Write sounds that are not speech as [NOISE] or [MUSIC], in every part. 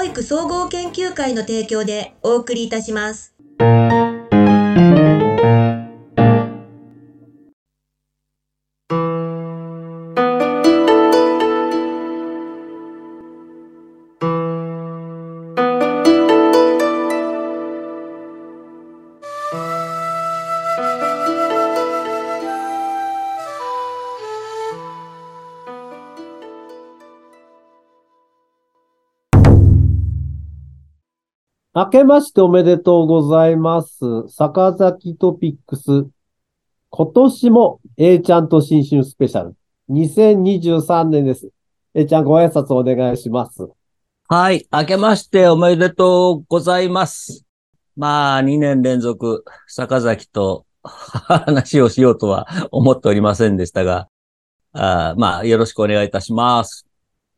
保育総合研究会の提供でお送りいたします。けましておめでとうございます。坂崎トピックス。今年も A ちゃんと新春スペシャル。2023年です。A ちゃんご挨拶お願いします。はい。明けましておめでとうございます。まあ、2年連続、坂崎と [LAUGHS] 話をしようとは思っておりませんでしたが、あまあ、よろしくお願いいたします。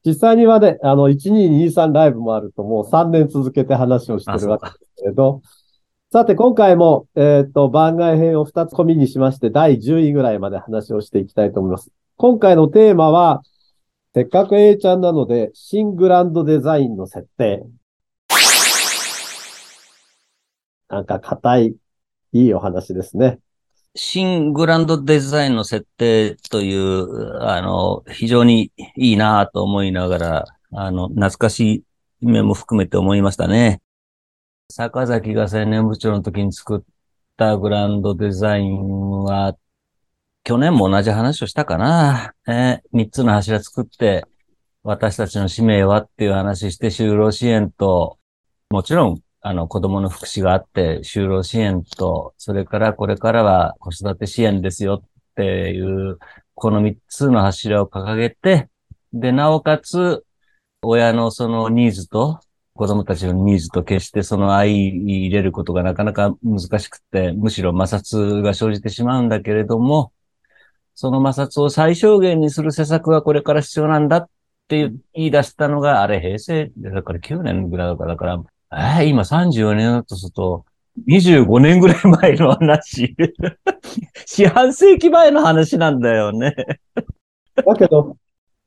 実際にはね、あの、1223ライブもあるともう3年続けて話をしてるわけですけれど、[LAUGHS] さて、今回も、えっ、ー、と、番外編を2つ込みにしまして、第10位ぐらいまで話をしていきたいと思います。今回のテーマは、せっかく A ちゃんなので、新グランドデザインの設定。なんか硬い、いいお話ですね。新グランドデザインの設定という、あの、非常にいいなと思いながら、あの、懐かしい面も含めて思いましたね。坂崎が青年部長の時に作ったグランドデザインは、去年も同じ話をしたかな。ね、三つの柱作って、私たちの使命はっていう話して、就労支援と、もちろんあの、子供の福祉があって、就労支援と、それからこれからは子育て支援ですよっていう、この三つの柱を掲げて、で、なおかつ、親のそのニーズと、子供たちのニーズと決してその相入れることがなかなか難しくて、むしろ摩擦が生じてしまうんだけれども、その摩擦を最小限にする施策はこれから必要なんだって言い出したのが、あれ平成、だから9年ぐらいだから、だからえー、今34年だとすると、25年ぐらい前の話。[LAUGHS] 四半世紀前の話なんだよね。だけど、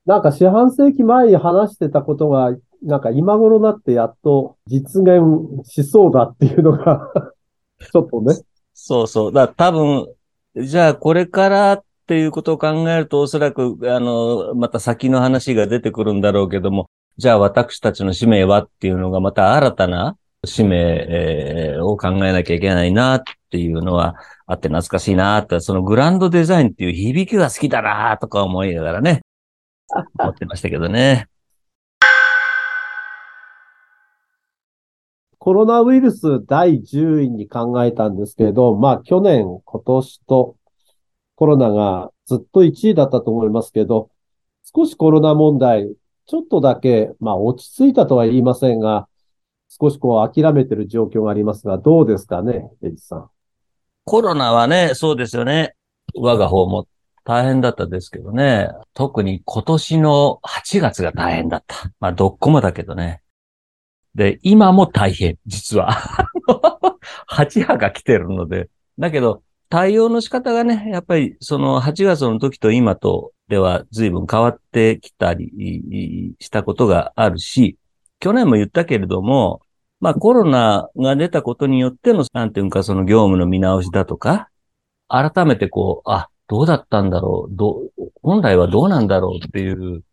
なんか四半世紀前に話してたことが、なんか今頃になってやっと実現しそうだっていうのが [LAUGHS] ちょっとね。そうそう。だ多分、じゃあこれからっていうことを考えると、おそらく、あの、また先の話が出てくるんだろうけども、じゃあ私たちの使命はっていうのがまた新たな使命、えー、を考えなきゃいけないなっていうのはあって懐かしいなって、そのグランドデザインっていう響きが好きだなとか思いながらね、[LAUGHS] 思ってましたけどね。[LAUGHS] コロナウイルス第10位に考えたんですけれど、まあ去年、今年とコロナがずっと1位だったと思いますけど、少しコロナ問題ちょっとだけ、まあ落ち着いたとは言いませんが、少しこう諦めてる状況がありますが、どうですかね、エジさん。コロナはね、そうですよね。我が方も大変だったですけどね。特に今年の8月が大変だった。まあ、どっこもだけどね。で、今も大変、実は。[LAUGHS] 8波が来てるので。だけど、対応の仕方がね、やっぱりその8月の時と今とでは随分変わってきたりしたことがあるし、去年も言ったけれども、まあコロナが出たことによっての、なんていうかその業務の見直しだとか、改めてこう、あ、どうだったんだろう、ど、本来はどうなんだろうっていう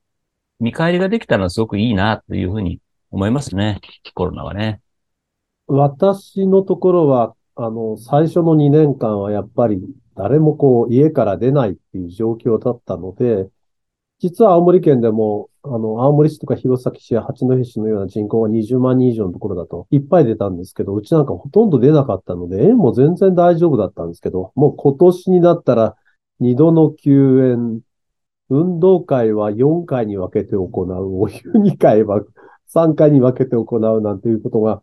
見返りができたのはすごくいいなというふうに思いますね。コロナはね。私のところは、あの、最初の2年間はやっぱり誰もこう家から出ないっていう状況だったので、実は青森県でも、あの、青森市とか弘前市や八戸市のような人口が20万人以上のところだといっぱい出たんですけど、うちなんかほとんど出なかったので、園も全然大丈夫だったんですけど、もう今年になったら2度の休園、運動会は4回に分けて行う、お湯2回は3回に分けて行うなんていうことが、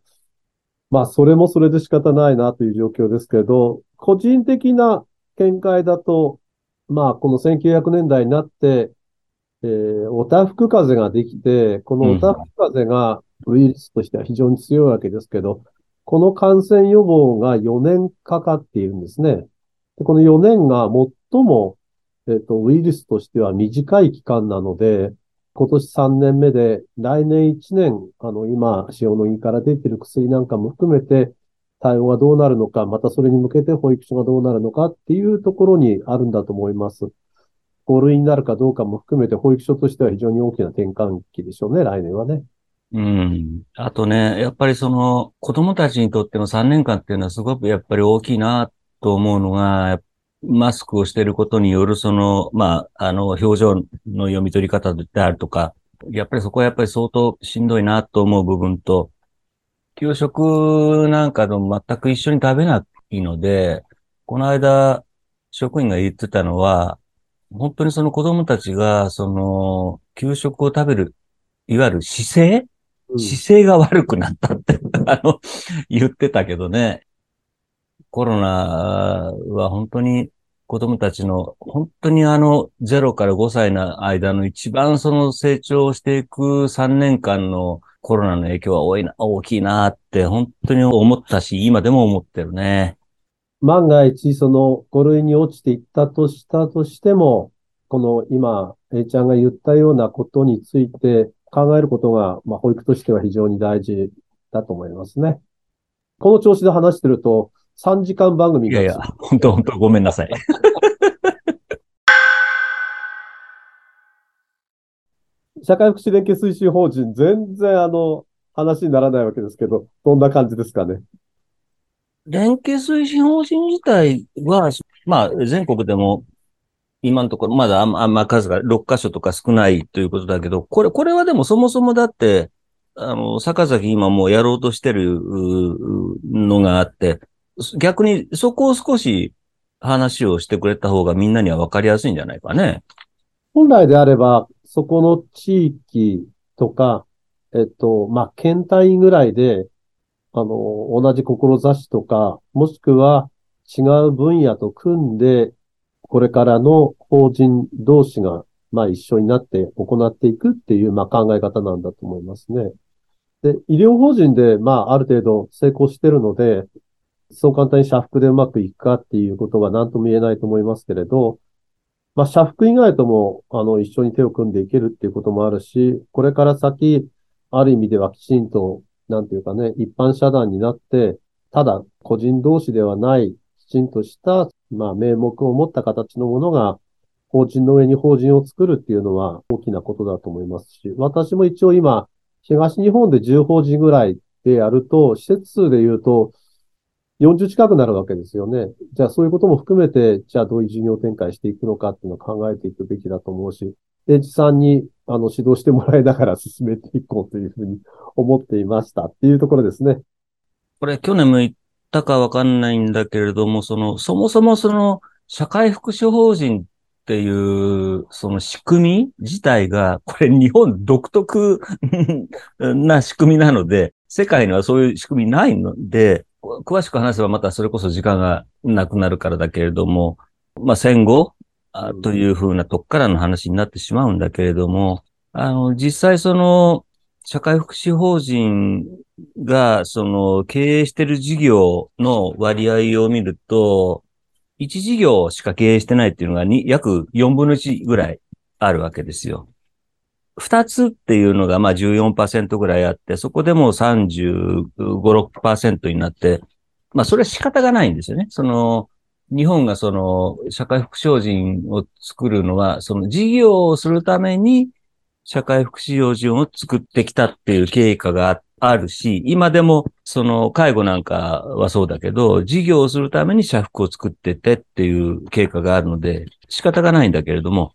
まあ、それもそれで仕方ないなという状況ですけど、個人的な見解だと、まあ、この1900年代になって、えー、おたふく風ができて、このおたふく風がウイルスとしては非常に強いわけですけど、この感染予防が4年かかっているんですね。でこの4年が最も、えっ、ー、と、ウイルスとしては短い期間なので、今年3年目で、来年1年、あの、今、塩野義から出てる薬なんかも含めて、対応がどうなるのか、またそれに向けて保育所がどうなるのかっていうところにあるんだと思います。5類になるかどうかも含めて、保育所としては非常に大きな転換期でしょうね、来年はね。うん。あとね、やっぱりその子供たちにとっての3年間っていうのはすごくやっぱり大きいなと思うのが、マスクをしていることによるその、まあ、あの、表情の読み取り方であるとか、やっぱりそこはやっぱり相当しんどいなと思う部分と、給食なんかと全く一緒に食べないので、この間、職員が言ってたのは、本当にその子供たちが、その、給食を食べる、いわゆる姿勢、うん、姿勢が悪くなったってあの、言ってたけどね。コロナは本当に子供たちの、本当にあの、0から5歳の間の一番その成長していく3年間のコロナの影響は多いな、大きいなって本当に思ったし、今でも思ってるね。万が一その5類に落ちていったとしたとしても、この今、A ちゃんが言ったようなことについて考えることが、まあ、保育としては非常に大事だと思いますね。この調子で話してると、3時間番組が。いやいや、本当本当ごめんなさい。[LAUGHS] 社会福祉連携推進法人、全然あの、話にならないわけですけど、どんな感じですかね？連携推進法人自体は、まあ、全国でも、今のところ、まだあんま、あんま数が6箇所とか少ないということだけど、これ、これはでもそもそもだって、あの、坂崎今もうやろうとしてるのがあって、逆にそこを少し話をしてくれた方がみんなには分かりやすいんじゃないかね。本来であれば、そこの地域とか、えっと、まあ、県単位ぐらいで、あの、同じ志とか、もしくは違う分野と組んで、これからの法人同士が、まあ、一緒になって行っていくっていう、まあ、考え方なんだと思いますね。で、医療法人で、まあ、ある程度成功してるので、そう簡単に社服でうまくいくかっていうことが何とも言えないと思いますけれど、まあ、社服以外とも、あの、一緒に手を組んでいけるっていうこともあるし、これから先、ある意味ではきちんと、なんていうかね、一般社団になって、ただ個人同士ではない、きちんとした、まあ、名目を持った形のものが、法人の上に法人を作るっていうのは大きなことだと思いますし、私も一応今、東日本で10法人ぐらいでやると、施設数で言うと、40近くなるわけですよね。じゃあそういうことも含めて、じゃあどういう事業展開していくのかっていうのを考えていくべきだと思うし、エイジさんにあの指導してもらいながら進めていこうというふうに思っていましたっていうところですね。これ去年も言ったかわかんないんだけれども、その、そもそもその社会福祉法人っていう、その仕組み自体が、これ日本独特な仕組みなので、世界にはそういう仕組みないので、詳しく話せばまたそれこそ時間がなくなるからだけれども、まあ戦後というふうなとこからの話になってしまうんだけれども、あの、実際その、社会福祉法人が、その、経営している事業の割合を見ると、1事業しか経営してないっていうのがに約4分の1ぐらいあるわけですよ。二つっていうのがまあ14%ぐらいあって、そこでもう35、6%になって、まあそれは仕方がないんですよね。その、日本がその社会福祉法人を作るのは、その事業をするために社会福祉法人を作ってきたっていう経過があるし、今でもその介護なんかはそうだけど、事業をするために社福を作っててっていう経過があるので、仕方がないんだけれども、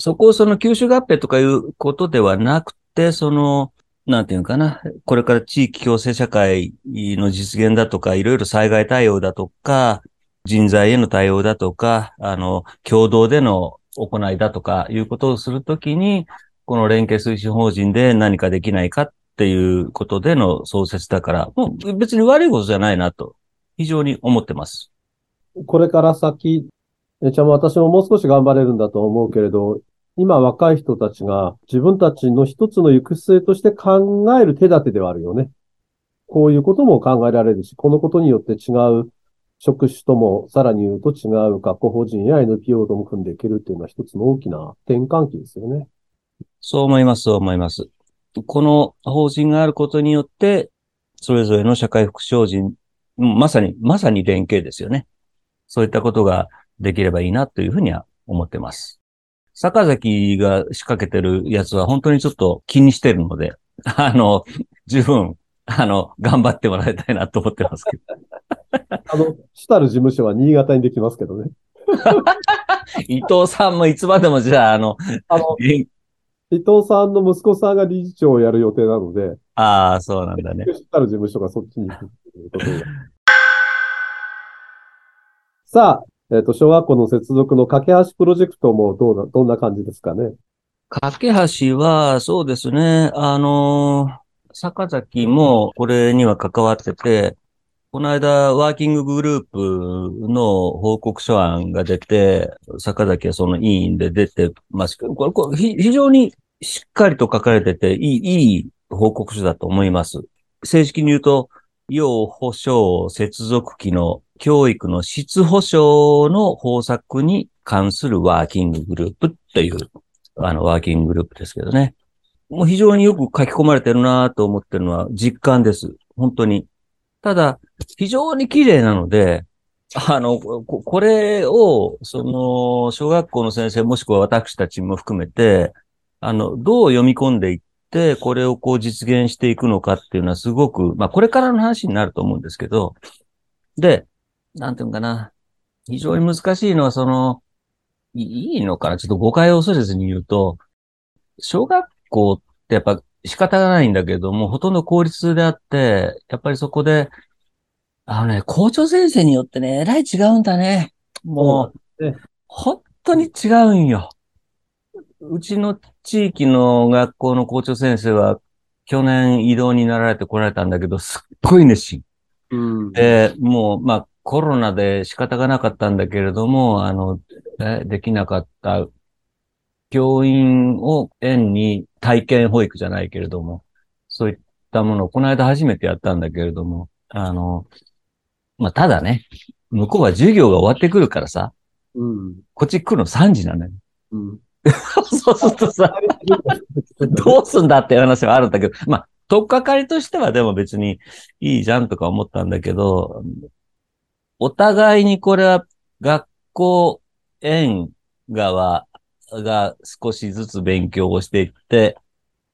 そこをその吸収合併とかいうことではなくて、その、なんていうかな、これから地域共生社会の実現だとか、いろいろ災害対応だとか、人材への対応だとか、あの、共同での行いだとかいうことをするときに、この連携推進法人で何かできないかっていうことでの創設だから、もう別に悪いことじゃないなと、非常に思ってます。これから先、えちゃんも私ももう少し頑張れるんだと思うけれど、今若い人たちが自分たちの一つの行く末として考える手立てではあるよね。こういうことも考えられるし、このことによって違う職種とも、さらに言うと違う学校法人や NPO とも組んでいけるっていうのは一つの大きな転換期ですよね。そう思います、そう思います。この方針があることによって、それぞれの社会福祉法人、まさに、まさに連携ですよね。そういったことができればいいなというふうには思ってます。坂崎が仕掛けてるやつは本当にちょっと気にしてるので、[LAUGHS] あの、十分、あの、頑張ってもらいたいなと思ってますけど。あの、主たる事務所は新潟にできますけどね。[LAUGHS] 伊藤さんもいつまでもじゃあ、あの、あの、え伊藤さんの息子さんが理事長をやる予定なので、ああ、そうなんだね。主たる事務所がそっちに行くということで。さあ、えっ、と、小学校の接続の架け橋プロジェクトもどうな、どんな感じですかね？架け橋は、そうですね、あのー坂崎もこれには関わってて、この間、ワーキンググループの報告書案が出て、坂崎はその委員で出てますけど、これ、これ非常にしっかりと書かれてて、いい、いい報告書だと思います。正式に言うと、要保障接続機の教育の質保障の方策に関するワーキンググループっていう、あの、ワーキンググループですけどね。もう非常によく書き込まれてるなと思ってるのは実感です。本当に。ただ、非常に綺麗なので、あの、ここれを、その、小学校の先生もしくは私たちも含めて、あの、どう読み込んでいって、これをこう実現していくのかっていうのはすごく、まあこれからの話になると思うんですけど、で、なんていうのかな。非常に難しいのは、その、いいいのかなちょっと誤解を恐れずに言うと、小学校ってやっぱ仕方がないんだけども、ほとんど公立であって、やっぱりそこで、あのね、校長先生によってね、えらい違うんだね。もそう本当に違うんよ。うちの地域の学校の校長先生は、去年異動になられて来られたんだけど、すっごい熱心。うん。で、もう、まあ、コロナで仕方がなかったんだけれども、あの、えできなかった教員を園に体験保育じゃないけれども、そういったものをこの間初めてやったんだけれども、あの、まあ、ただね、向こうは授業が終わってくるからさ、うん。こっち来るの3時なのよ。うん。[LAUGHS] そうするとさ、どうすんだっていう話はあるんだけど、まあ、とっかかりとしてはでも別にいいじゃんとか思ったんだけど、お互いにこれは学校、園側が少しずつ勉強をしていって、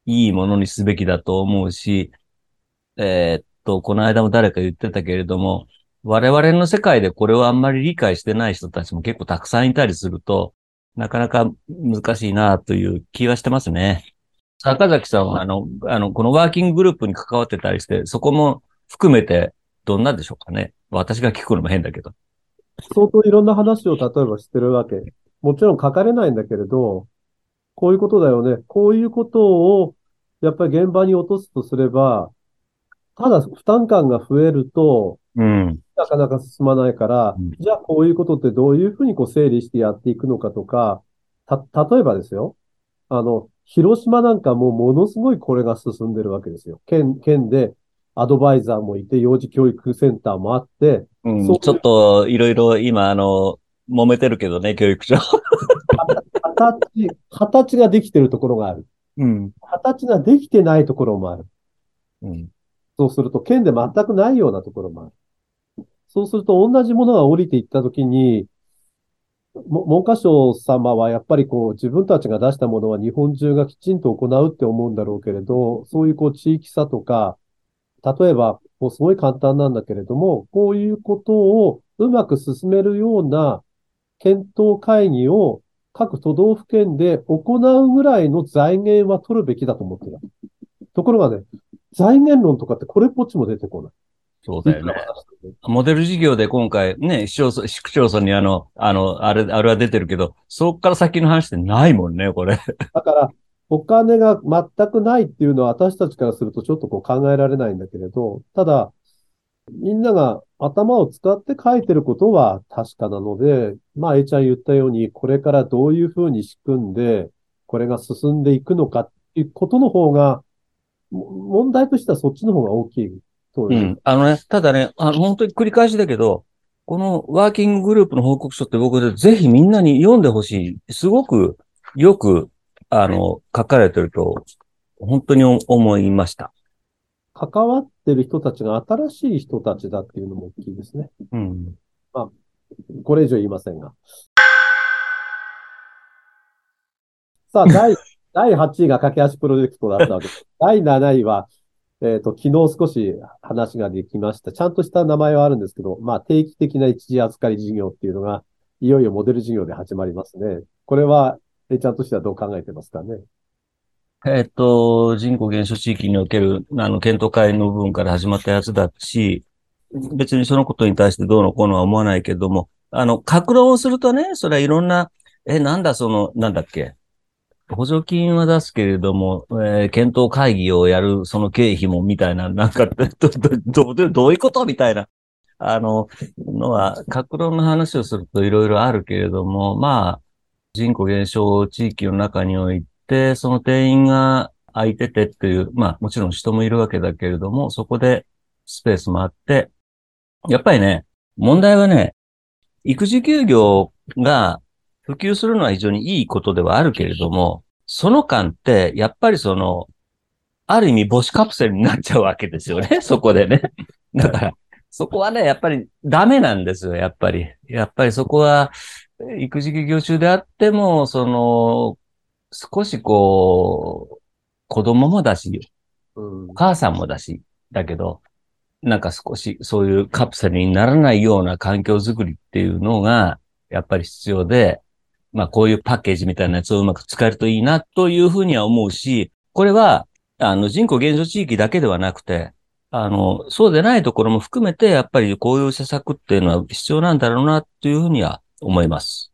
いいものにすべきだと思うし、えーっと、この間も誰か言ってたけれども、我々の世界でこれをあんまり理解してない人たちも結構たくさんいたりすると、なかなか難しいなという気はしてますね。坂崎さんは、あの、あの、このワーキンググループに関わってたりして、そこも含めてどんなでしょうかね？私が聞くのも変だけど。相当いろんな話を例えばしてるわけ。もちろん書かれないんだけれど、こういうことだよね。こういうことを、やっぱり現場に落とすとすれば、ただ負担感が増えると、うん。なかなか進まないからうん、じゃあこういうことってどういうふうにこう整理してやっていくのかとか、た、例えばですよ。あの、広島なんかもものすごいこれが進んでるわけですよ。県、県でアドバイザーもいて、幼児教育センターもあって、うんちょっといろいろ今、あの、揉めてるけどね、教育長。形、形ができてるところがある。うん。形ができてないところもある。うん。そうすると、県で全くないようなところもある。そうすると、同じものが降りていったときに、も文科省様はやっぱりこう、自分たちが出したものは日本中がきちんと行うって思うんだろうけれど、そういうこう、地域差とか、例えば、もうすごい簡単なんだけれども、こういうことをうまく進めるような検討会議を各都道府県で行うぐらいの財源は取るべきだと思ってた。ところがね、財源論とかってこれっぽっちも出てこない。そうだよね。モデル事業で今回ね、市町村、市区町村にあの、あの、あれ、あれは出てるけど、そっから先の話ってないもんね、これ。だから、お金が全くないっていうのは私たちからするとちょっとこう考えられないんだけれど、ただ、みんなが頭を使って書いてることは確かなので、まあ、A ちゃん言ったように、これからどういうふうに仕組んで、これが進んでいくのかっていうことの方が、問題としてはそっちの方が大きい。うん。あのね、ただね、あの、本当に繰り返しだけど、このワーキンググループの報告書って僕でぜひみんなに読んでほしい。すごくよくあの、書かれてると、本当に思いました。関わってる人たちが新しい人たちだっていうのも大きいですね。うん。これ以上言いませんが。[LAUGHS] さあ、第、第8位が駆け足プロジェクトだったわけです。第7位は、えっ、と、昨日少し話ができました。ちゃんとした名前はあるんですけど、まあ、定期的な一時預かり事業っていうのが、いよいよモデル事業で始まりますね。これは、えちゃんとしてはどう考えてますかね？えっ、と、人口減少地域における、あの、検討会の部分から始まったやつだし、別にそのことに対してどうのこうのは思わないけども、あの、格論をするとね、それはいろんな、え、なんだその、なんだっけ？補助金は出すけれども、えー検討会議をやる、その経費もみたいな、なんか、ど、ど、ど、どういうことみたいな、あの、のは、格論の話をするといろいろあるけれども、まあ、人口減少地域の中において、その定員が空いててっていう、まあ、もちろん人もいるわけだけれども、そこでスペースもあって、やっぱりね、問題はね、育児休業が普及するのは非常にいいことではあるけれども、その間って、やっぱりその、ある意味母子カプセルになっちゃうわけですよね、[LAUGHS] そこでね。だから、そこはね、やっぱりダメなんですよ、やっぱり。やっぱりそこは、育児休業中であっても、その、少しこう、子供もだし、うんお。母さんもだし、だけど、なんか少しそういうカプセルにならないような環境づくりっていうのが、やっぱり必要で、まあこういうパッケージみたいなやつをうまく使えるといいなというふうには思うし、これは、あの人口減少地域だけではなくて、あの、そうでないところも含めて、やっぱりこういう施策っていうのは必要なんだろうなというふうには思います。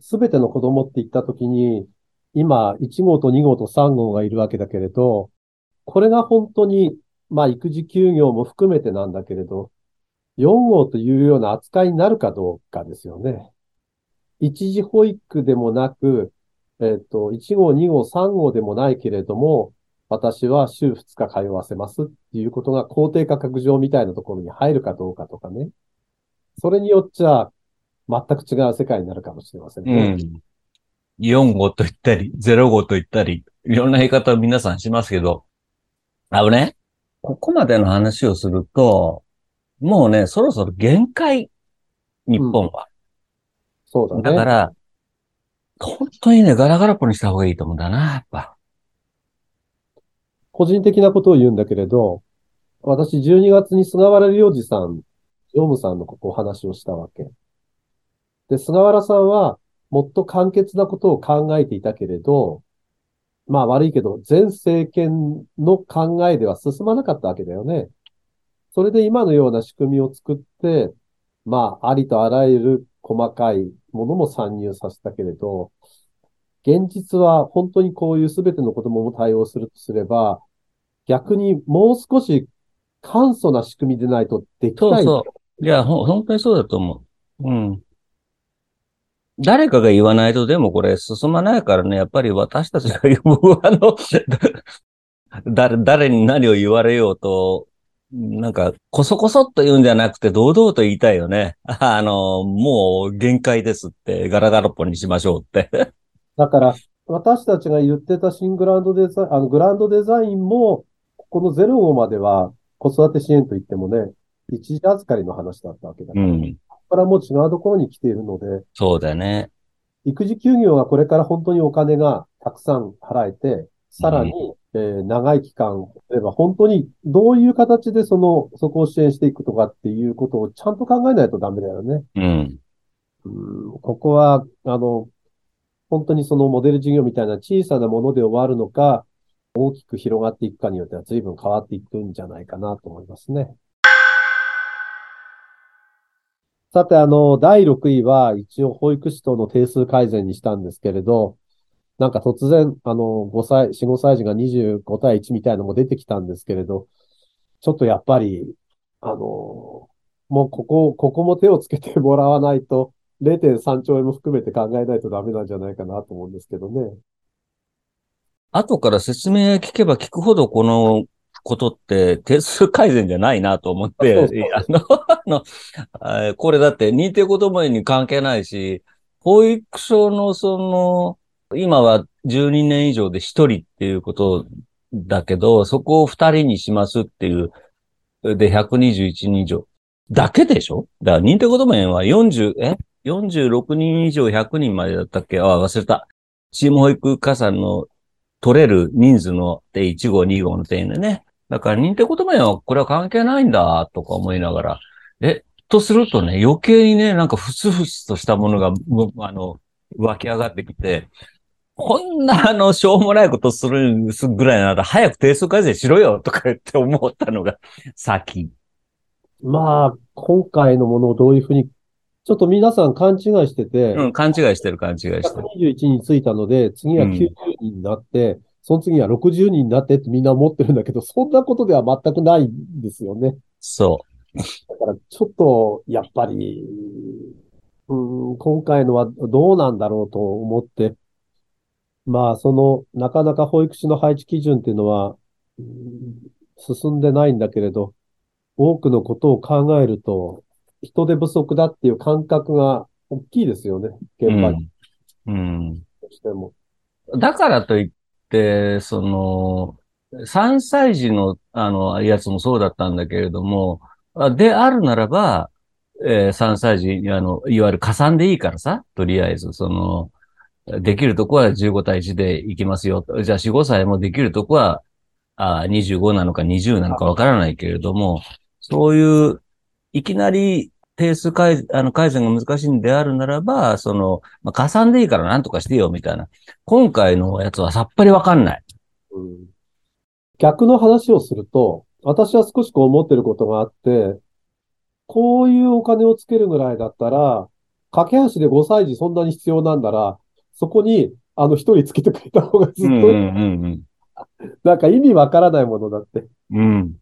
すべての子供って言ったときに、今、1号と2号と3号がいるわけだけれど、これが本当に、まあ、育児休業も含めてなんだけれど、4号というような扱いになるかどうかですよね。一時保育でもなく、えっと、1号、2号、3号でもないけれども、私は週2日通わせますっていうことが肯定価格上みたいなところに入るかどうかとかね。それによっちゃ、全く違う世界になるかもしれませんうね。ん。4号と言ったり、0号と言ったり、いろんな言い方を皆さんしますけど、あのね、ここまでの話をすると、もうね、そろそろ限界、日本は。そうだね。だから、本当にね、ガラガラポにした方がいいと思うんだな、やっぱ。個人的なことを言うんだけれど、私12月に菅原良二さん、常務さんのお話をしたわけ。で、菅原さんはもっと簡潔なことを考えていたけれど、まあ悪いけど、前政権の考えでは進まなかったわけだよね。それで今のような仕組みを作って、まあありとあらゆる細かいものも参入させたけれど、現実は本当にこういうすべての子供も対応するとすれば、逆にもう少し簡素な仕組みでないとできない。そうそう。いや、ほ、本当にそうだと思う。うん。誰かが言わないとでもこれ進まないからね、やっぱり私たちが言う、あの、[LAUGHS] 誰、誰に何を言われようと、なんか、こそこそっと言うんじゃなくて、堂々と言いたいよね。[LAUGHS] あの、もう限界ですって、ガラガラポンにしましょうって。[LAUGHS] だから、私たちが言ってた新グランドデザイン、あの、グランドデザインも、この0号までは子育て支援と言ってもね、一時預かりの話だったわけだから、こうん。こからもう違うところに来ているので、そうだよね。育児休業がこれから本当にお金がたくさん払えて、さらに、えー長い期間、例えば本当にどういう形でその、そこを支援していくとかっていうことをちゃんと考えないとダメだよね。うん。うんここは、あの、本当にそのモデル事業みたいな小さなもので終わるのか、大きく広がっていくかによっては随分変わっていくんじゃないかなと思いますね。さて、あの、第6位は一応保育士等の定数改善にしたんですけれど、なんか突然、あの、5歳、4、5歳児が25対1みたいなのも出てきたんですけれど、ちょっとやっぱり、あの、もうここ、ここも手をつけてもらわないと、0.3兆円も含めて考えないとダメなんじゃないかなと思うんですけどね。後から説明聞けば聞くほどこのことって定数改善じゃないなと思って、あの、あの、これだって認定こども園に関係ないし、保育所のその、今は12年以上で1人っていうことだけど、そこを2人にしますっていう、で、121人以上。だけでしょ？だから認定こども園は40、え ?46 人以上100人までだったっけ？あ、忘れた。チーム保育加算の取れる人数ので1号、2号の点でね。だから認定こども園はこれは関係ないんだ、とか思いながら。え、とするとね、余計にね、なんかふつふつとしたものが、あの、湧き上がってきて、こんな、あの、しょうもないことするぐらいなら、早く定数改正しろよとか言って思ったのが先。まあ、今回のものをどういうふうに、ちょっと皆さん勘違いしてて、うん、勘違いしてる、勘違いしてる。121についたので、次は90人になって、その次は60人になってってみんな思ってるんだけど、そんなことでは全くないんですよね。そだから、ちょっと、やっぱり、うん、今回のはどうなんだろうと思って、まあ、その、なかなか保育士の配置基準っていうのは、うん進んでないんだけれど、多くのことを考えると、人手不足だっていう感覚が大きいですよね。う。現場にうん。うん。しても。だからといって、その、3歳児の、あの、やつもそうだったんだけれども、であるならば、えー3歳児、あの、いわゆる加算でいいからさ、とりあえず、その、できるとこは15対1でいきますよ。じゃあ4、5歳もできるとこは、あ25なのか20なのかわからないけれども、そういう、いきなり定数改あの改善が難しいんであるならば、その、まあ、加算でいいからなんとかしてよ、みたいな。今回のやつはさっぱりわかんない。うん逆の話をすると、私は少しこう思ってることがあって、こういうお金をつけるぐらいだったら、架け橋で5歳児そんなに必要なんだら、そこに、あの、一人つけてくれた方がずっと、うんうんなんか意味わからないものだって。うん。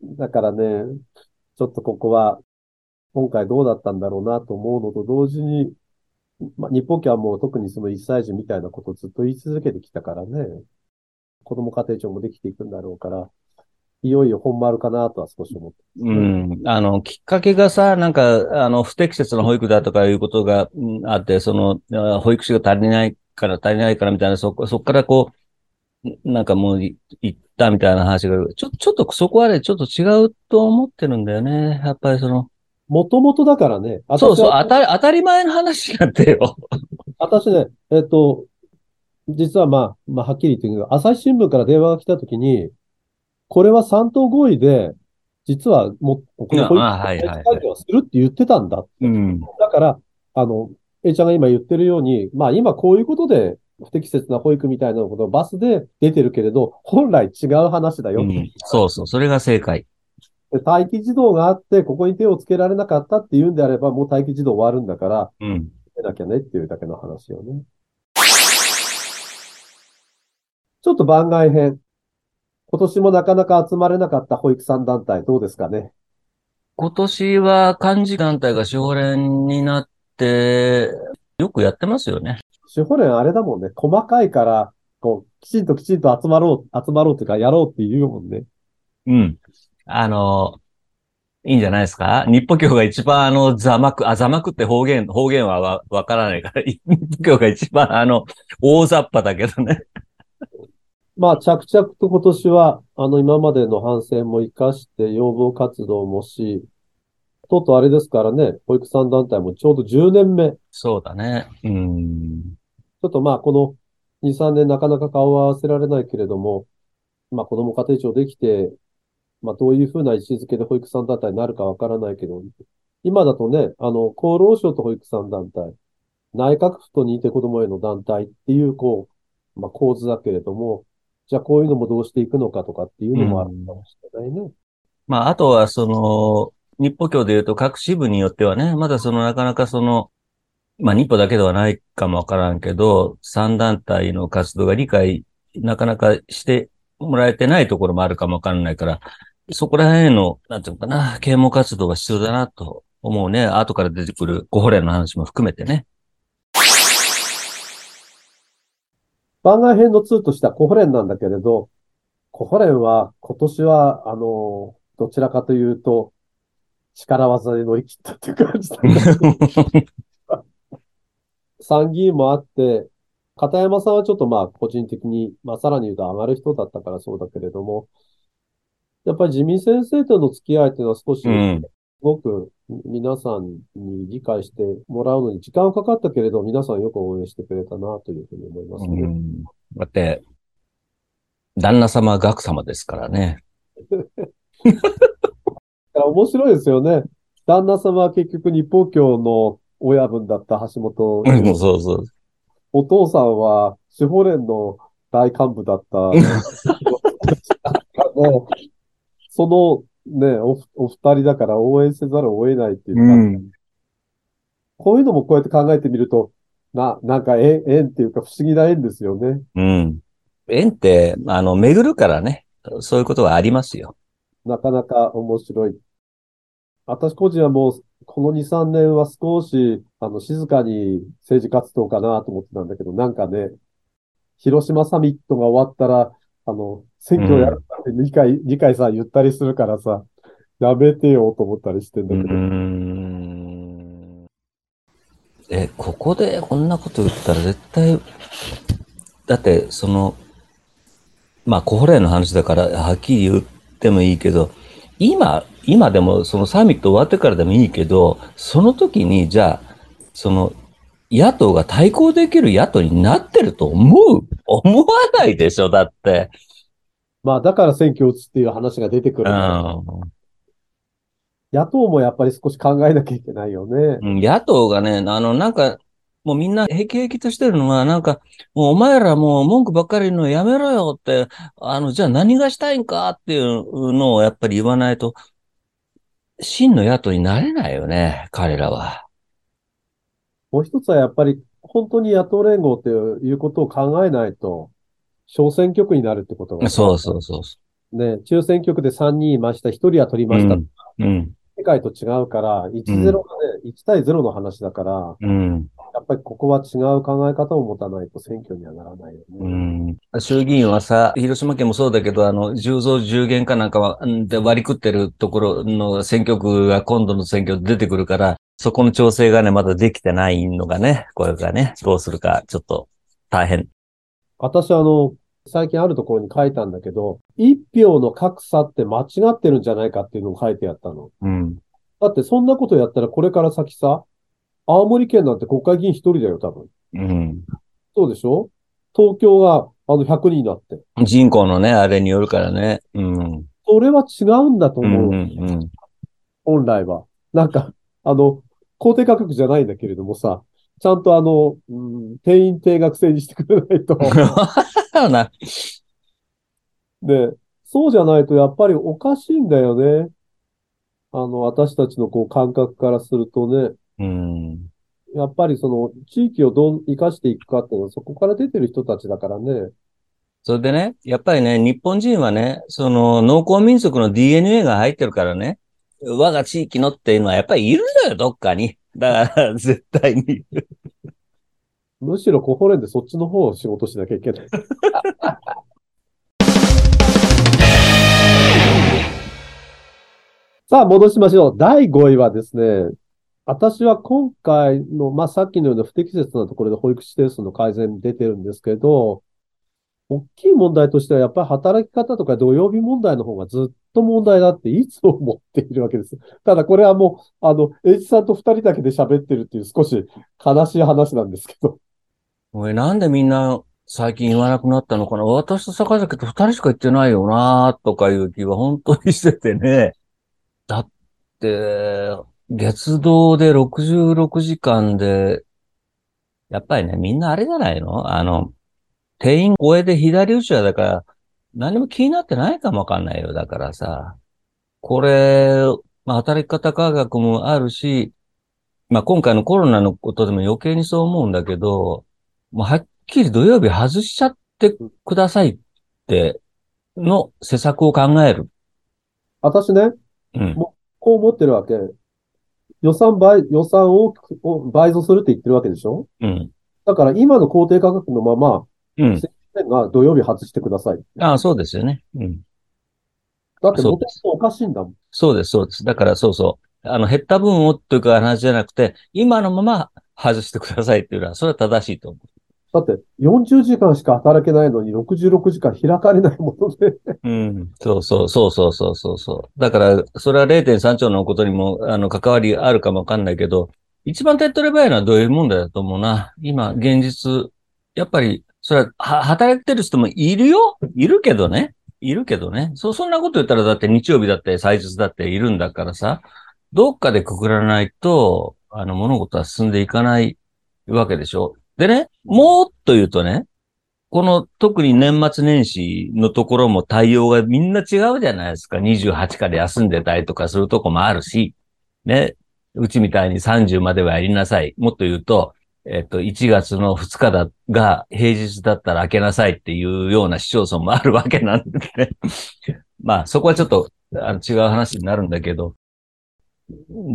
うん。だからね、ちょっとここは、今回どうだったんだろうなと思うのと同時に、まあ、日本家はもう特にその1歳児みたいなことをずっと言い続けてきたからね、子供家庭庁もできていくんだろうから、いよいよ本丸かなとは少し思って。うん。あの、きっかけがさ、なんか、あの、不適切な保育だとかいうことがあって、その、保育士が足りないから足りないからみたいな、そこ、そこからこう、なんかもう行ったみたいな話がある。ちょ、ちょっとそこはね、ちょっと違うと思ってるんだよね。やっぱりその、もともとだからね、そうそう、当たり、当たり前の話なんだよ。[LAUGHS] 私ね、えっと、実はまあ、まあ、はっきり言ってるけど、朝日新聞から電話が来たときに、これは三党合意で、実はもう、この保育あはいはいはい会議はするって言ってたんだ。うん。だから、あの、A ちゃんが今言ってるように、まあ今こういうことで、不適切な保育みたいなことをバスで出てるけれど、本来違う話だよ。うんそうそう、それが正解。で待機児童があって、ここに手をつけられなかったっていうんであれば、もう待機児童終わるんだから、うん。出なきゃねっていうだけの話よね。ちょっと番外編。今年もなかなか集まれなかった保育産団体どうですかね？今年は幹事団体が奨連になって、よくやってますよね。司法連あれだもんね。細かいから、こう、きちんときちんと集まろう、集まろうというか、やろうって言うもんね。うん。あの、いいんじゃないですか？日歩教が一番あの、ざまく、あ、ざまくって方言、方言はわ、わからないから、日歩教が一番あの、大雑把だけどね。[LAUGHS] まあ、着々と今年は、あの、今までの反省も活かして、要望活動もし、とうとうあれですからね、保育産団体もちょうど10年目。ちそうだね。うん。ょっとまあ、この2、3年なかなか顔は合わせられないけれども、まあ、子ども家庭庁できて、まあ、どういうふうな位置づけで保育産団体になるかわからないけど、今だとね、あの、厚労省と保育産団体、内閣府と認定こどもへの団体っていう、こう、まあ、構図だけれども、じゃあこういうのもどうしていくのかとかっていうのもあるかもしれないね。まあ、あとはその、日歩教で言うと各支部によってはね、まだそのなかなかその、まあ日歩だけではないかもわからんけど、三団体の活動が理解なかなかしてもらえてないところもあるかもわからないから、そこら辺の、なんていうのかな、啓蒙活動が必要だなと思うね。後から出てくるご法令の話も含めてね。番外編の2としてはコホレンなんだけれど、コホレンは今年は、あの、どちらかというと、力技で乗り切ったっていう感じだね。[LAUGHS] 参議院もあって、片山さんはちょっとまあ個人的に、まあさらに言うと上がる人だったからそうだけれども、やっぱり自民先生との付き合いっていうのは少し、すうん。ごく皆さんに理解してもらうのに時間かかったけれど、皆さんよく応援してくれたなというふうに思いますね。うん。だって、旦那様は学様ですからね。[LAUGHS] 面白いですよね。旦那様は結局日報協の親分だった橋本うんそうそう。お父さんは司法連の大幹部だった。[LAUGHS] [LAUGHS] ねそのね、お、お二人だから応援せざるを得ないっていうか、うん。こういうのもこうやって考えてみると、な、なんか縁、縁っていうか不思議な縁ですよね。うん。縁って、あの、巡るからね。そういうことはありますよ。なかなか面白い。私個人はもう、この2、3年は少し、あの、静かに政治活動かなと思ってたんだけど、なんかね、広島サミットが終わったら、あの、選挙やるって二階、二階さん言ったりするからさ、やめてよと思ったりしてんだうけど。ん。え、ここでこんなこと言ったら絶対、だって、その、まあ、コホレの話だから、はっきり言ってもいいけど、今、今でもそのサミット終わってからでもいいけど、その時に、じゃあ、その、野党が対抗できる野党になってると思う？思わないでしょだって。まあ、だから選挙打つっていう話が出てくうる。野党もやっぱり少し考えなきゃいけないよね。ん。野党がね、あの、なんか、もうみんなへきへきとしてるのは、なんか、もうお前らもう文句ばっかり言うのやめろよって、あの、じゃあ何がしたいんかっていうのをやっぱり言わないと、真の野党になれないよね、彼らは。もう一つはやっぱり、本当に野党連合っていうことを考えないと、小選挙区になるってことが。そうそうそうそね、中選挙区で3人いました、1人は取りう。ました。うん。うん。世界と違うから、1-0がね、1対0の話だから、うん。やっぱりここは違う考え方を持たないと選挙にはならないようね。ん。衆議院はさ、広島県もそうだけど、あの、10増10減かなんかは、んで割り食ってるところの選挙区が今度の選挙で出てくるから、そこの調整がね、まだできてないのがね、これがね、どうするか、ちょっと大変。私あの、最近あるところに書いたんだけど、一票の格差って間違ってるんじゃないかっていうのを書いてあったの。うん。だってそんなことやったらこれから先さ、青森県なんて国会議員一人だよ、多分。うん。そうでしょ？東京があの100人になって。人口のね、あれによるからね。うん。それは違うんだとうん、思う。うん、うん。本来は。なんか、あの、公定価格じゃないんだけれどもさ、ちゃんとあの、うん、定員定額制にしてくれないと。な [LAUGHS] で、そうじゃないとやっぱりおかしいんだよね。あの、私たちのこう感覚からするとね、うん。やっぱりその地域をどう生かしていくかっていうのはそこから出てる人たちだからね。それでね、やっぱりね、日本人はね、その農耕民族の DNA が入ってるからね、我が地域のっていうのはやっぱりいるのよ、どっかに。だから、絶対に。むしろコホレンでそっちの方を仕事しなきゃいけない。[LAUGHS] さあ、戻しましょう。第5位はですね、私は今回の、まあ、さっきのような不適切なところで保育士定数の改善出てるんですけど、大きい問題としてはやっぱり働き方とか土曜日問題の方がずっと問題だっていつも思っているわけです。ただこれはもう、あの、エイジさんと二人だけで喋ってるっていう少し悲しい話なんですけど。おい、なんでみんな最近言わなくなったのかな私と坂崎と二人しか言ってないよなとかいう気は本当にしててね。だって、月堂で66時間で、やっぱりね、みんなあれじゃないの？あの、定員超えで左打ちはだから、何も気になってないかもわかんないよ。だからさ、これ、まあ、働き方科学もあるし、まあ、今回のコロナのことでも余計にそう思うんだけど、もうはっきり土曜日外しちゃってくださいって、の施策を考える。私ね、うん。こう思ってるわけ。予算倍、予算をを倍増するって言ってるわけでしょ？うん。だから今の公定価格のまま、うん。が土曜日外してください。ああ、そうですよね。うん。だって元々おかしいんだもん。そうです、そうです。だからそうそう。あの、減った分をっていうか話じゃなくて、今のまま外してくださいっていうのは、それは正しいと思だって40時間しか働けないのに66時間開かれないもので。うん。そうそう、そうそうそうそうそう。だから、それは0.3兆のことにも、あの、関わりあるかもわかんないけど、一番手っ取り早いのはどういう問題だと思うな。今、現実、やっぱり、それは、は、働いてる人もいるよ？いるけどね。いるけどね。そう、そんなこと言ったら、だって日曜日だって祭日だっているんだからさ、どっかでくくらないと、あの、物事は進んでいかないわけでしょ。でね、もっと言うとね、この特に年末年始のところも対応がみんな違うじゃないですか。28から休んでたりとかするとこもあるし、ね。うちみたいに30まではやりなさい。もっと言うと、えっと、1月の2日だ、が平日だったら開けなさいっていうような市町村もあるわけなんでね。[LAUGHS] まあ、そこはちょっとあの違う話になるんだけど、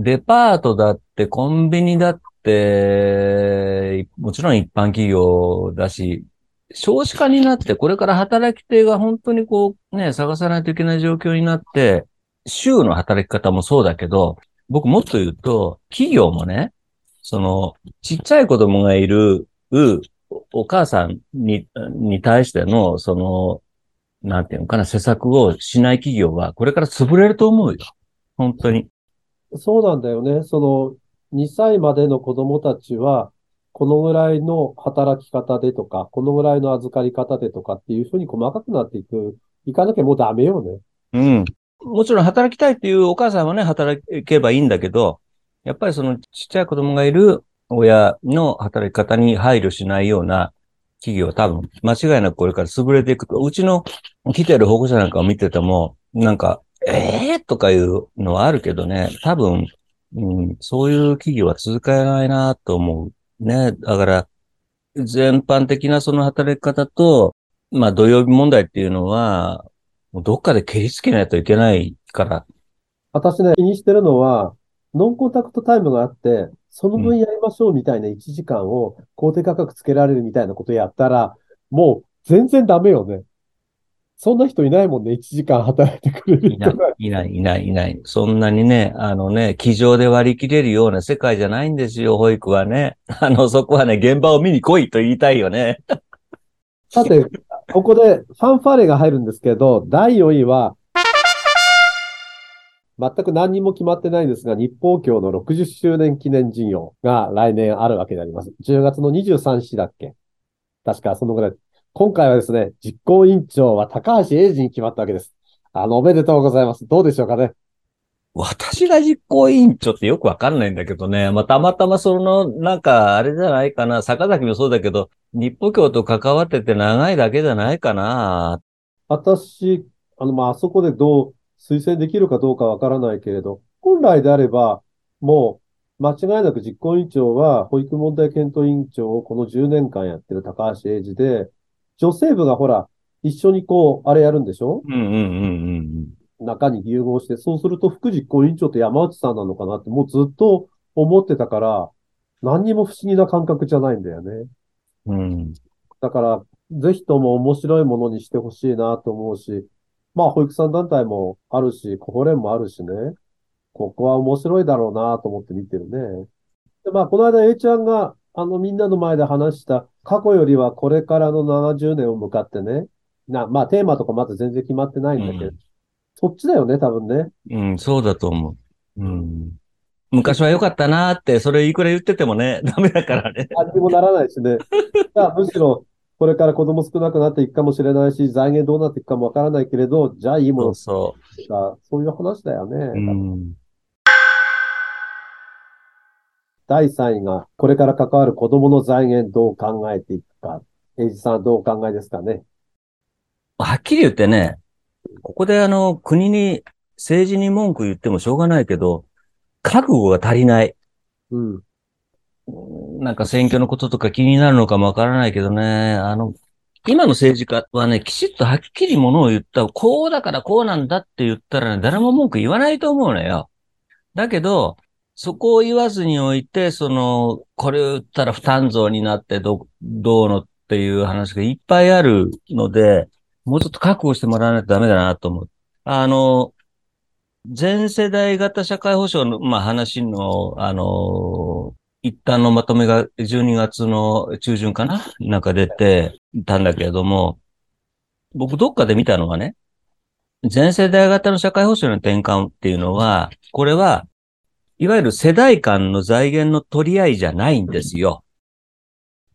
デパートだって、コンビニだって、もちろん一般企業だし、少子化になって、これから働き手が本当にこう、ね、探さないといけない状況になって、週の働き方もそうだけど、僕もっと言うと、企業もね、その、ちっちゃい子供がいる、うお母さんに、に対しての、その、なんていうのかな、施策をしない企業は、これから潰れると思うよ。本当に。そうなんだよね。その、2歳までの子供たちは、このぐらいの働き方でとか、このぐらいの預かり方でとかっていうふうに細かくなっていく、いかなきゃもうダメよね。うん。もちろん働きたいっていうお母さんはね、働けばいいんだけど、やっぱりそのちっちゃい子供がいる親の働き方に配慮しないような企業は多分間違いなくこれから潰れていくと。うちの来てる保護者なんかを見てても、なんか、ええー、とかいうのはあるけどね、多分、うん、そういう企業は続かないなと思う。ね。だから、全般的なその働き方と、まあ土曜日問題っていうのは、どっかで蹴りつけないといけないから。私ね、気にしてるのは、ノンコンタクトタイムがあって、その分やりましょうみたいな1時間を公定価格つけられるみたいなことやったら、もう全然ダメよね。そんな人いないもんね。1時間働いてくれるいない人が。、いない、いない、いない。そんなにね、あのね、机上で割り切れるような世界じゃないんですよ、保育はね。あの、そこはね、現場を見に来いと言いたいよね。さて、ここでファンファーレが入るんですけど、第4位は、全く何にも決まってないんですが、日報協の60周年記念事業が来年あるわけであります。10月の23日だっけ確かそのぐらい。今回はですね、実行委員長は高橋英二に決まったわけです。あの、おめでとうございます。どうでしょうかね。私が実行委員長ってよくわかんないんだけどね。まあ、たまたまその、なんか、あれじゃないかな。坂崎もそうだけど、日報協と関わってて長いだけじゃないかな。私、あの、まあ、あそこでどう推薦できるかどうかわからないけれど、本来であれば、もう、間違いなく実行委員長は、保育問題検討委員長をこの10年間やってる高橋英二で、女性部がほら、一緒にこう、あれやるんでしょ？うんうんうんうん中に融合して、そうすると副実行委員長って山内さんなのかなって、もうずっと思ってたから、何にも不思議な感覚じゃないんだよね。うん。うん。だから、ぜひとも面白いものにしてほしいなと思うし、まあ、保育さん団体もあるし、コホレンもあるしね、ここは面白いだろうなと思って見てるね。で、まあ、この間 A ちゃんが、あの、みんなの前で話した、過去よりはこれからの70年を向かってね、な、まあ、テーマとかまだ全然決まってないんだけど、うんそっちだよね、多分ね。うん、そうだと思う。うん。昔は良かったなーって、それいくら言っててもね、ダメだからね。何にもならないしね。[LAUGHS] むしろ、これから子供少なくなっていくかもしれないし、財源どうなっていくかもわからないけれど、じゃあいいもそのうそか、そういう話だよね。う。うん。第3位が、これから関わる子供の財源どう考えていくか。エイジさんどうお考えですかね。はっきり言ってね、ここであの、国に、政治に文句言ってもしょうがないけど、覚悟が足りない。うん。なんか選挙のこととか気になるのかもわからないけどね、あの、今の政治家はね、きちっとはっきりものを言った、こうだからこうなんだって言ったらね、誰も文句言わないと思うのよ。だけど、そこを言わずにおいて、その、これを言ったら負担増になってど、どうのっていう話がいっぱいあるので、もうちょっと覚悟してもらわないとダメだなと思う。あの、全世代型社会保障の、まあ、話の、あの、一旦のまとめが12月の中旬かな？なんか出てたんだけれども、僕どっかで見たのはね、全世代型の社会保障の転換っていうのは、これは、いわゆる世代間の財源の取り合いじゃないんですよ。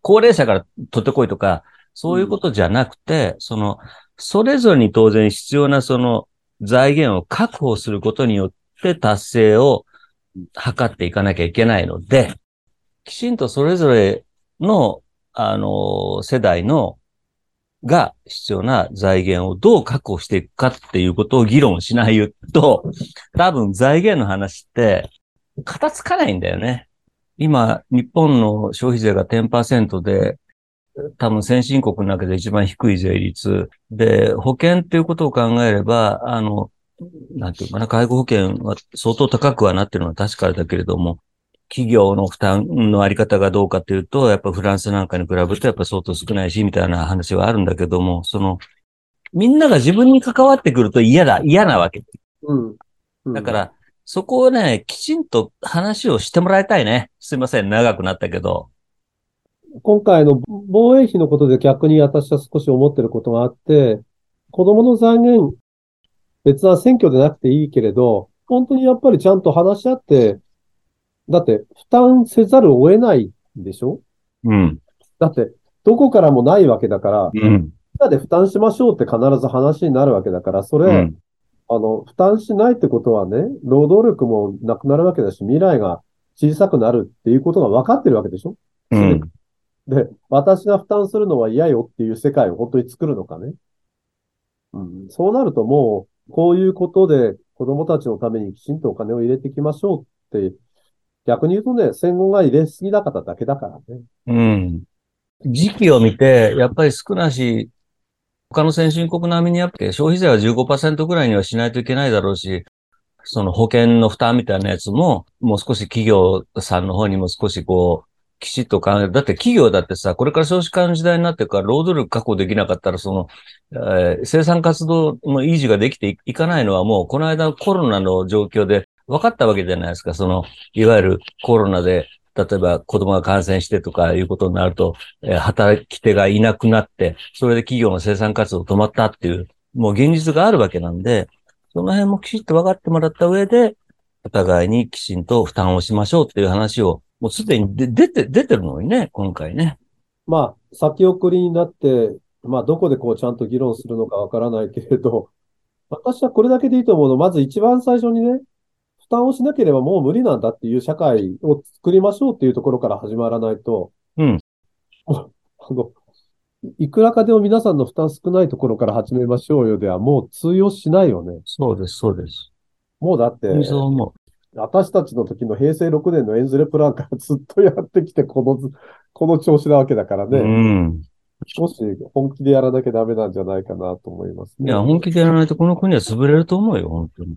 高齢者から取ってこいとか、そういうことじゃなくて、その、それぞれに当然必要なその財源を確保することによって達成を図っていかなきゃいけないので、きちんとそれぞれの、あの、世代の、が必要な財源をどう確保していくかっていうことを議論しないと、多分財源の話って、片付かないんだよね。今、日本の消費税が10%で、多分先進国の中で一番低い税率。で、保険っていうことを考えれば、あの、なんていうかな、介護保険は相当高くはなってるのは確かだけれども、企業の負担のあり方がどうかというと、やっぱフランスなんかに比べるとやっぱ相当少ないし、みたいな話はあるんだけども、その、みんなが自分に関わってくると嫌だ、嫌なわけ。うん。うんだか、ら、そこをね、きちんと話をしてもらいたいね。すいません、長くなったけど。今回の防衛費のことで逆に私は少し思ってることがあって、子供の財源、別な選挙でなくていいけれど、本当にやっぱりちゃんと話し合って、だって負担せざるを得ないんでしょ？うん。だって、どこからもないわけだから、みんうん。なで負担しましょうって必ず話になるわけだから、それ、うん。あの、負担しないってことはね、労働力もなくなるわけだし、未来が小さくなるっていうことが分かってるわけでしょ？うん。で、私が負担するのは嫌よっていう世界を本当に作るのかね？うん、そうなるともう、こういうことで子供たちのためにきちんとお金を入れていきましょうって、逆に言うとね、戦後が入れすぎなかっただけだからね。うん。時期を見て、やっぱり少なし、他の先進国並みにやっぱ消費税は15%ぐらいにはしないといけないだろうし、その保険の負担みたいなやつも、もう少し企業さんの方にも少しこう、きちっと考える。だって企業だってさ、これから少子化の時代になってから労働力確保できなかったら、その、えー生産活動の維持ができていいかないのはもう、この間コロナの状況で分かったわけじゃないですか。その、いわゆるコロナで、例えば子供が感染してとかいうことになると、えー働き手がいなくなって、それで企業の生産活動止まったっていう、もう現実があるわけなんで、その辺もきちっと分かってもらった上で、お互いにきちんと負担をしましょうっていう話を、もうすでに出て、出てるのにね、今回ね。まあ、先送りになって、まあ、どこでこうちゃんと議論するのかわからないけれど、私はこれだけでいいと思うの。まず一番最初にね、負担をしなければもう無理なんだっていう社会を作りましょうっていうところから始まらないと、うん。[LAUGHS] あの、いくらかでも皆さんの負担少ないところから始めましょうよではもう通用しないよね。そうです、そうです。もうだって、私たちの時の平成6年のエンズレプランからずっとやってきて、このず、[LAUGHS] この調子なわけだからう。ね。うん。少し本気でやらなきゃダメなんじゃないかなと思いますね。いや、本気でやらないとこの国は潰れると思うよ、本当に。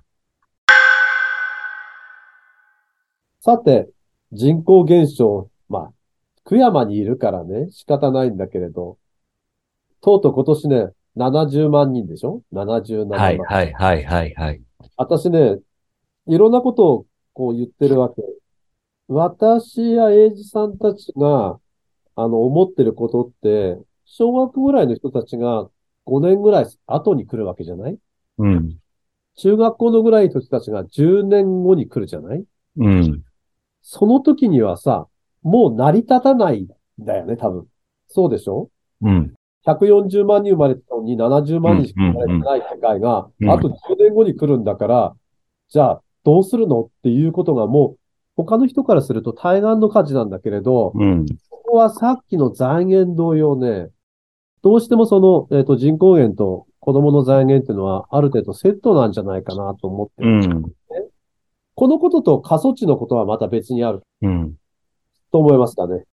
さて、人口減少、まあ、久山にいるからね、仕方ないんだけれど、とうとう今年ね、70万人でしょ ?77 万。はい、はい、はい、はい、はい。私ね、いろんなことをこう言ってるわけ。私や英二さんたちが、あの、思ってることって、小学ぐらいの人たちが5年ぐらい後に来るわけじゃない？うん。中学校のぐらいの人たちが10年後に来るじゃない？うん。その時にはさ、もう成り立たないんだよね、多分。そうでしょ？うん。140万人生まれたのに70万人しか生まれてない世界が、うんあと10年後に来るんだから、じゃあどうするのっていうことがもう、他の人からすると対岸の火事なんだけれど、うん。ここはさっきの財源同様ね、どうしてもその、えっ、と、人口減と子供の財源っていうのはある程度セットなんじゃないかなと思ってる。うん。このことと過疎地のことはまた別にあるうん。と思いますかね。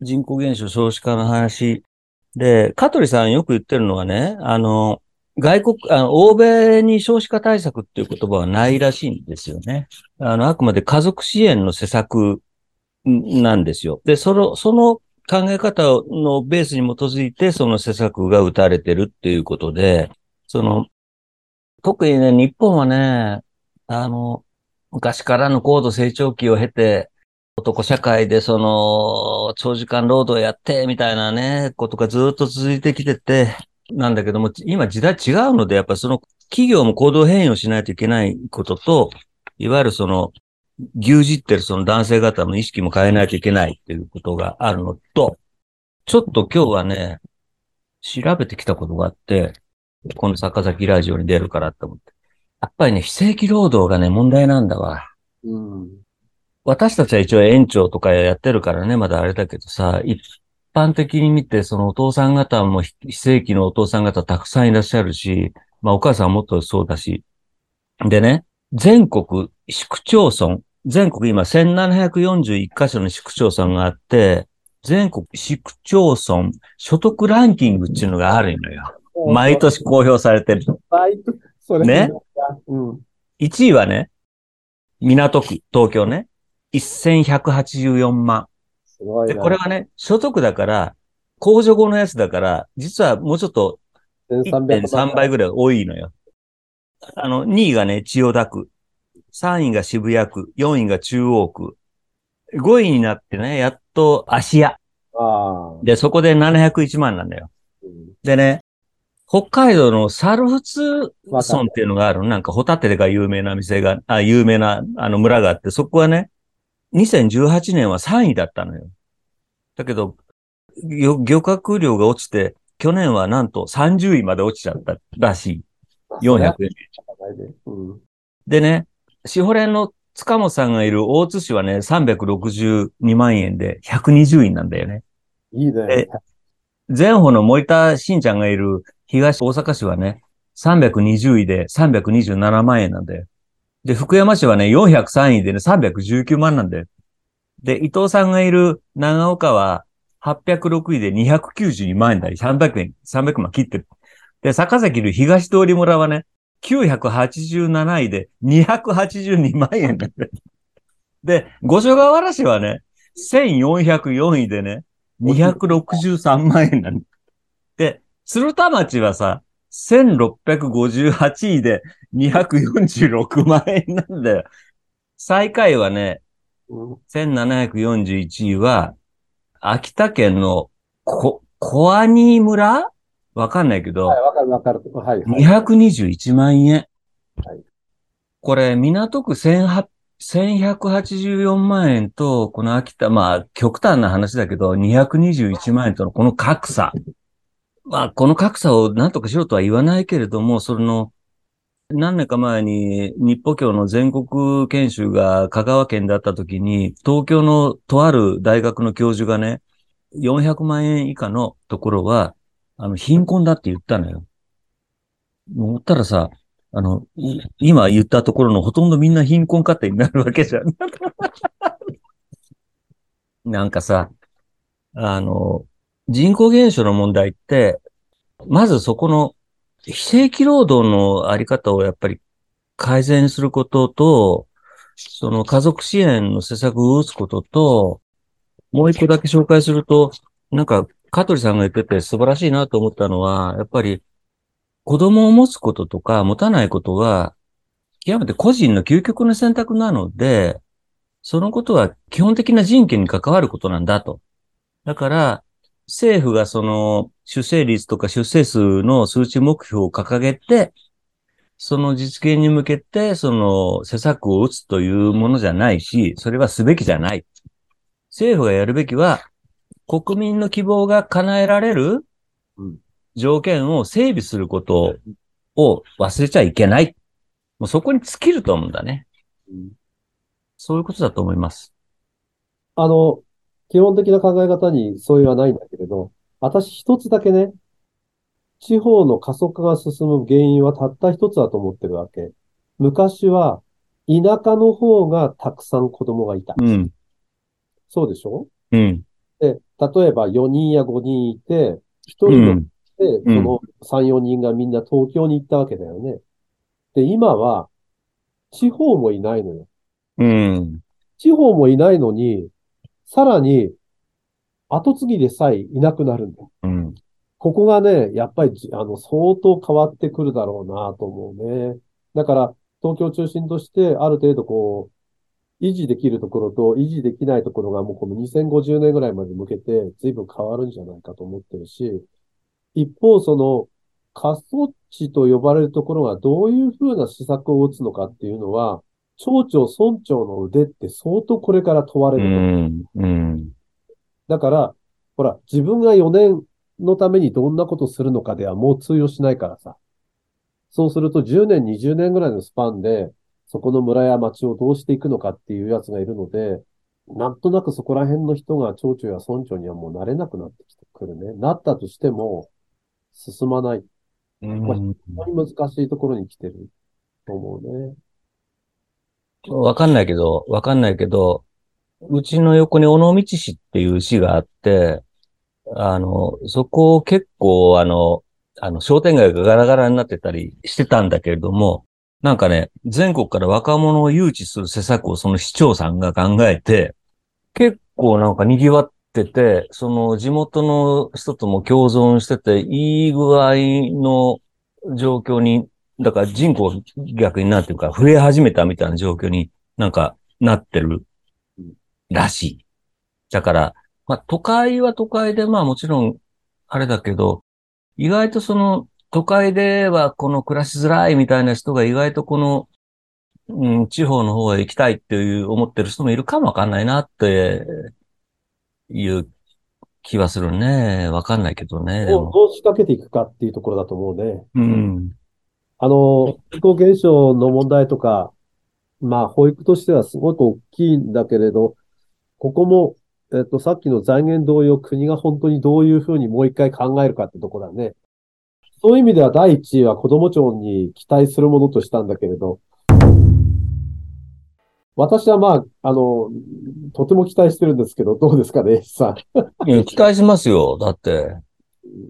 人口減少少子化の話で、香取さんよく言ってるのはね、あの、外国、あの、欧米に少子化対策っていう言葉はないらしいんですよね。あの、あくまで家族支援の施策んなんですよ。で、その、その考え方のベースに基づいて、その施策が打たれてるっていうことで、その、特にね、日本はね、あの、昔からの高度成長期を経て、男社会でその、長時間労働やって、みたいなね、ことがずっと続いてきてて、なんだけども、今時代違うので、やっぱその企業も行動変容しないといけないことと、いわゆるその、牛耳ってるその男性方の意識も変えないといけないっていうことがあるのと、ちょっと今日はね、調べてきたことがあって、この坂崎ラジオに出るからって思って。やっぱりね、非正規労働がね、問題なんだわ。うん。私たちは一応園長とかやってるからね、まだあれだけどさ、一般的に見て、そのお父さん方も非非正規のお父さん方たくさんいらっしゃるし、まあお母さんはもっとそうだし。でね、全国市区町村、全国今1741箇所の市区町村があって、全国市区町村所得ランキングっていうのがあるのよ。毎年公表されてる。毎年、それね。うん。1位はね、港区、東京ね、1184万。で、すごいな。これはね、所得だから、控除後のやつだから、実はもうちょっと1300 1.3倍ぐらい多いのよ。あの、2位がね、千代田区。3位が渋谷区。4位が中央区。5位になってね、やっと芦屋。で、そこで701万なんだよ。うんでね、北海道の猿払わかる村っていうのがあるの。なんかホタテが有名な店が、あ、有名なあの村があって、そこはね、2018年は3位だったのよ。だけど、漁漁獲量が落ちて、去年はなんと30位まで落ちちゃったらしい。400円。うん。でね、シホレンの塚本さんがいる大津市はね、362万円で120位なんだよね。いいね。前歩の森田慎ちゃんがいる東大阪市はね、320位で327万円なんだよ。で、福山市はね、403位でね、319万なんだよ。で、伊藤さんがいる長岡は806位で292万円だよ。300円、300万切ってる。で、坂崎いる東通村はね、987位で282万円なんだよ。で、五所川原市はね、1404位でね、263万円なんだ。で、鶴田町はさ、1658位で246万円なんだよ。最下位はね、うん1741位は、秋田県のこ、小兄村？わかんないけど、はい、わかるわかる。はい、はい。221万円。はいこれ、港区1800 1184万円と、この秋田、まあ、極端な話だけど、221万円とのこの格差。まあ、この格差を何とかしろとは言わないけれども、その、何年か前に日歩教の全国研修が香川県だった時に、東京のとある大学の教授がね、400万円以下のところは、あの、貧困だって言ったのよ。思ったらさ、あの、今言ったところのほとんどみんな貧困家庭になるわけじゃん。[LAUGHS] なんかさ、あの、人口減少の問題って、まずそこの非正規労働のあり方をやっぱり改善することと、その家族支援の施策を打つことと、もう一個だけ紹介すると、なんか、香取さんが言ってて素晴らしいなと思ったのは、やっぱり子供を持つこととか持たないことは、極めて個人の究極の選択なので、そのことは基本的な人権に関わることなんだと。だから、政府がその出生率とか出生数の数値目標を掲げて、その実現に向けて、その施策を打つというものじゃないし、それはすべきじゃない。政府がやるべきは、国民の希望が叶えられる条件を整備することを忘れちゃいけない。もうそこに尽きると思うんだね。うんそういうことだと思います。あの、基本的な考え方に相違はないんだけれど、私一つだけね、地方の過疎化が進む原因はたった一つだと思ってるわけ。昔は田舎の方がたくさん子供がいた。うん。そうでしょ？うん。で、例えば4人や5人いて、1う人のその3、4人がみんな東京に行ったわけだよね。で、今は地方もいないのよ。うん。地方もいないのに、さらに後継ぎでさえいなくなるんだよ。うん。ここがね、やっぱりじ、あの、相当変わってくるだろうなと思うね。だから、東京を中心として、ある程度こう、維持できるところと維持できないところがもうこの2050年ぐらいまで向けて随分変わるんじゃないかと思ってるし、一方その過疎地と呼ばれるところがどういうふうな施策を打つのかっていうのは、町長、村長の腕って相当これから問われうる。だから、ほら、自分が4年のためにどんなことするのかではもう通用しないからさ。そうすると10年、20年ぐらいのスパンで、そこの村や町をどうしていくのかっていうやつがいるので、なんとなくそこら辺の人が町長や村長にはもうなれなくなってきてくるね。なったとしても、進まない。うん本当に難しいところに来てると思うね。わかんないけど、わかんないけど、うちの横に尾道市っていう市があって、あの、そこ結構あの、あの、商店街がガラガラになってたりしてたんだけれども、なんかね、全国から若者を誘致する施策をその市長さんが考えて、結構なんか賑わってて、その地元の人とも共存してて、いい具合の状況にだから人口が逆になんていうか増え始めたみたいな状況になんかなってるらしい。だから、まあ都会は都会でまあもちろんあれだけど、意外とその都会ではこの暮らしづらいみたいな人が意外とこの、うん、地方の方へ行きたいっていう思ってる人もいるかもわかんないなっていう気はするね。わかんないけどね。でどう仕掛けていくかっていうところだと思うね。うん。あの、人口減少の問題とか、まあ、保育としてはすごく大きいんだけれど、ここも、えっと、さっきの財源同様、国が本当にどういうふうにもう一回考えるかってとこだね。そういう意味では第一位は子ども庁に期待するものとしたんだけれど、私はまあ、あの、とても期待してるんですけど、どうですかね、さん。いや期待しますよ。だって、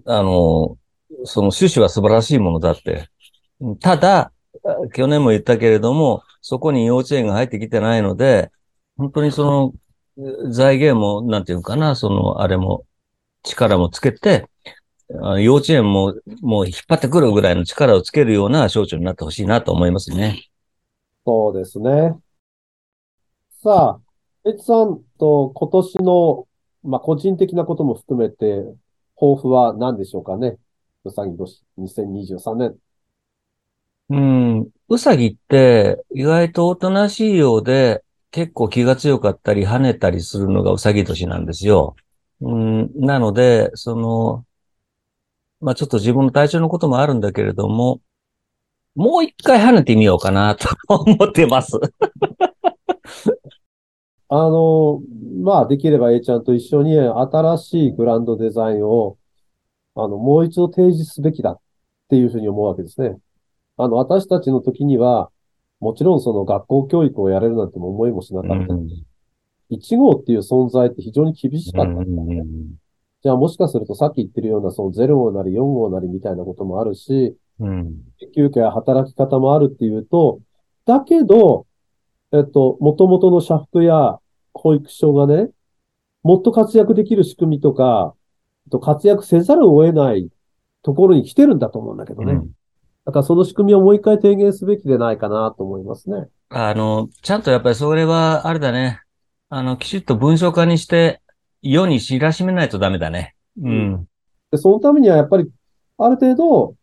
あの、その趣旨は素晴らしいものだって。ただ、去年も言ったけれども、そこに幼稚園が入ってきてないので、本当にその、財源も、なんていうのかな、その、あれも、力もつけて、あ幼稚園も、もう引っ張ってくるぐらいの力をつけるような省庁になってほしいなと思いますね。そうですね。さあ、エチさんと今年の、まあ、個人的なことも含めて、抱負は何でしょうかね？うさぎ年2023年。うん。うさぎって意外とおとなしいようで結構気が強かったり跳ねたりするのがうさぎ年なんですよ。うん。なので、その、まあちょっと自分の体調のこともあるんだけれども、もう一回跳ねてみようかなと思ってます。あの、まあ、できれば A ちゃんと一緒に新しいグランドデザインを、あの、もう一度提示すべきだっていうふうに思うわけですね。あの、私たちの時には、もちろんその学校教育をやれるなんても思いもしなかった。1号っていう存在って非常に厳しかった。じゃあもしかするとさっき言ってるようなその0号なり4号なりみたいなこともあるし、うん。休憩や働き方もあるっていうと、だけど、えっと、元々の社服や保育所がね、もっと活躍できる仕組みとか、と活躍せざるを得ないところに来てるんだと思うんだけどね。うんだからその仕組みをもう一回提言すべきでないかなと思いますね。あの、ちゃんとやっぱりそれは、あれだね。あの、きちっと文章化にして、世に知らしめないとダメだね。うん。で、そのためにはやっぱり、ある程度、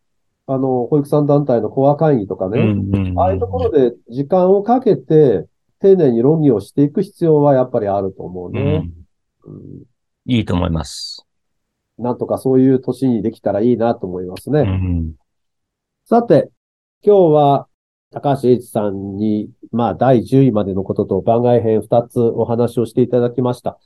あの、保育さん団体のコア会議とかうね、ああいうところで時間をかけて、丁寧に論議をしていく必要はやっぱりあると思ううね。んうんいいと思います。なんとかそういう年にできたらいいなと思いますね。うん。さて、今日は高橋英一さんに、まあ、第10位までのことと番外編2つお話をしていただきました。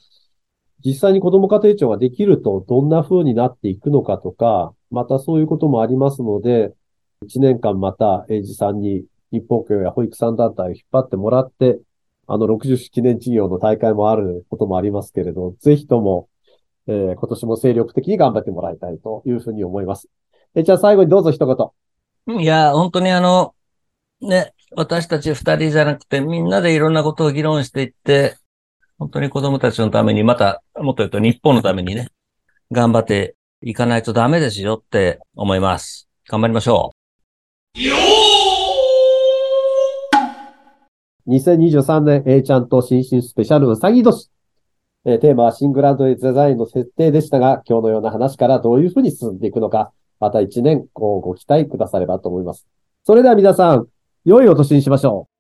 実際に子ども家庭庁ができるとどんな風になっていくのかとか、またそういうこともありますので、1年間また英二さんに日本教や保育産団体を引っ張ってもらって、あの60周記念事業の大会もあることもありますけれど、ぜひとも、えー今年も精力的に頑張ってもらいたいというふうに思います。えじゃあ最後にどうぞ一言。いや、本当にあの、ね、私たち二人じゃなくてみんなでいろんなことを議論していって、本当に子供たちのために、また、もっと言うと日本のためにね、頑張っていかないとダメですよって思います。頑張りましょう。2023年 A ちゃんと新春スペシャルうさぎ年。えーテーマは新グランドデザインの設定でしたが、今日のような話からどういうふうに進んでいくのか、また1年ご期待くださればと思います。それでは皆さん、良いお年にしましょう。